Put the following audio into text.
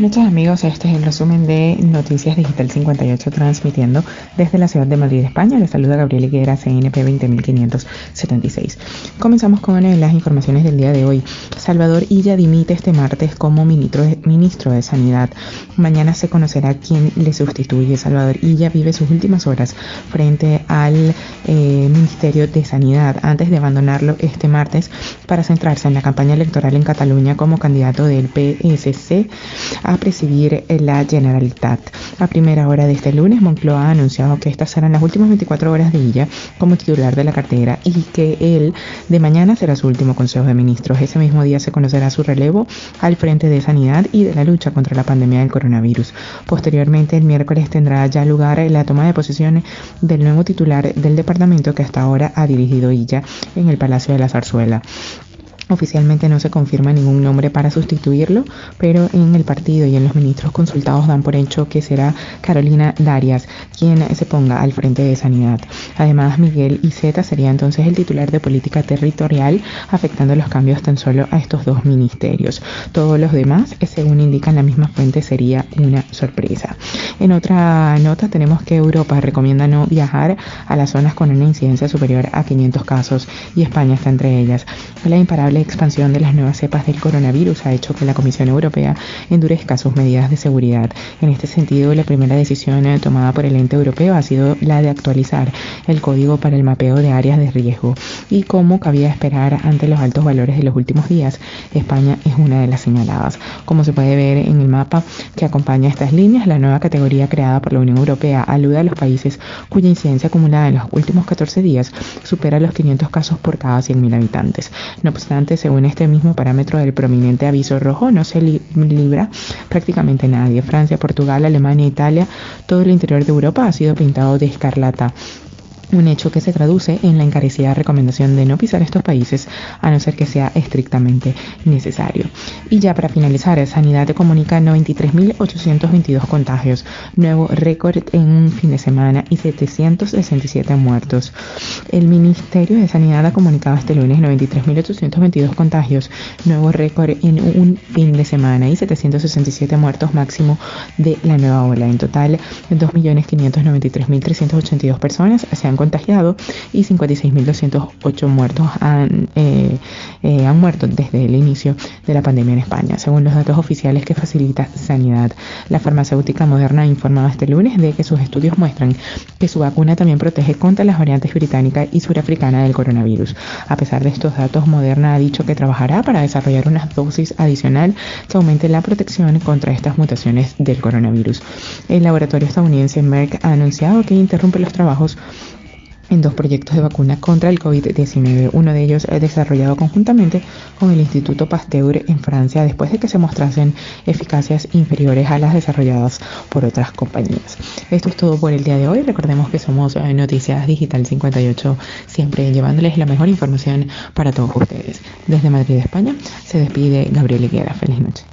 buenas noches amigos, este es el resumen de Noticias Digital 58 transmitiendo desde la ciudad de Madrid, España. Les saluda Gabriel Higuera, CNP 20576. Comenzamos con las informaciones del día de hoy. Salvador Illa dimite este martes como ministro de, ministro de Sanidad. Mañana se conocerá quién le sustituye. Salvador Illa vive sus últimas horas frente al eh, Ministerio de Sanidad antes de abandonarlo este martes para centrarse en la campaña electoral en Cataluña como candidato del PSC a presidir la Generalitat. A primera hora de este lunes, Moncloa ha anunciado que estas serán las últimas 24 horas de ella como titular de la cartera y que él de mañana será su último Consejo de Ministros. Ese mismo día se conocerá su relevo al frente de sanidad y de la lucha contra la pandemia del coronavirus. Posteriormente, el miércoles tendrá ya lugar la toma de posiciones del nuevo titular del departamento que hasta ahora ha dirigido ella en el Palacio de la Zarzuela. Oficialmente no se confirma ningún nombre para sustituirlo, pero en el partido y en los ministros consultados dan por hecho que será Carolina Darias quien se ponga al frente de Sanidad. Además, Miguel Iceta sería entonces el titular de política territorial, afectando los cambios tan solo a estos dos ministerios. Todos los demás, según indican la misma fuente, sería una sorpresa. En otra nota tenemos que Europa recomienda no viajar a las zonas con una incidencia superior a 500 casos y España está entre ellas. La imparable expansión de las nuevas cepas del coronavirus ha hecho que la Comisión Europea endurezca sus medidas de seguridad. En este sentido, la primera decisión eh, tomada por el ente europeo ha sido la de actualizar el código para el mapeo de áreas de riesgo. Y como cabía esperar ante los altos valores de los últimos días, España es una de las señaladas. Como se puede ver en el mapa que acompaña estas líneas, la nueva categoría creada por la Unión Europea alude a los países cuya incidencia acumulada en los últimos 14 días supera los 500 casos por cada 100.000 habitantes. No obstante, según este mismo parámetro del prominente aviso rojo, no se libra prácticamente nadie. Francia, Portugal, Alemania, Italia, todo el interior de Europa ha sido pintado de escarlata un hecho que se traduce en la encarecida recomendación de no pisar estos países a no ser que sea estrictamente necesario. Y ya para finalizar, Sanidad comunica 93.822 contagios, nuevo récord en un fin de semana y 767 muertos. El Ministerio de Sanidad ha comunicado este lunes 93.822 contagios, nuevo récord en un fin de semana y 767 muertos máximo de la nueva ola. En total, 2.593.382 personas se han contagiado y 56.208 muertos han, eh, eh, han muerto desde el inicio de la pandemia en España. Según los datos oficiales que facilita Sanidad, la farmacéutica Moderna ha informado este lunes de que sus estudios muestran que su vacuna también protege contra las variantes británica y surafricana del coronavirus. A pesar de estos datos, Moderna ha dicho que trabajará para desarrollar una dosis adicional que aumente la protección contra estas mutaciones del coronavirus. El laboratorio estadounidense Merck ha anunciado que interrumpe los trabajos en dos proyectos de vacuna contra el COVID-19. Uno de ellos es desarrollado conjuntamente con el Instituto Pasteur en Francia después de que se mostrasen eficacias inferiores a las desarrolladas por otras compañías. Esto es todo por el día de hoy. Recordemos que somos eh, Noticias Digital 58, siempre llevándoles la mejor información para todos ustedes. Desde Madrid, España, se despide Gabriel Higuera. Feliz noche.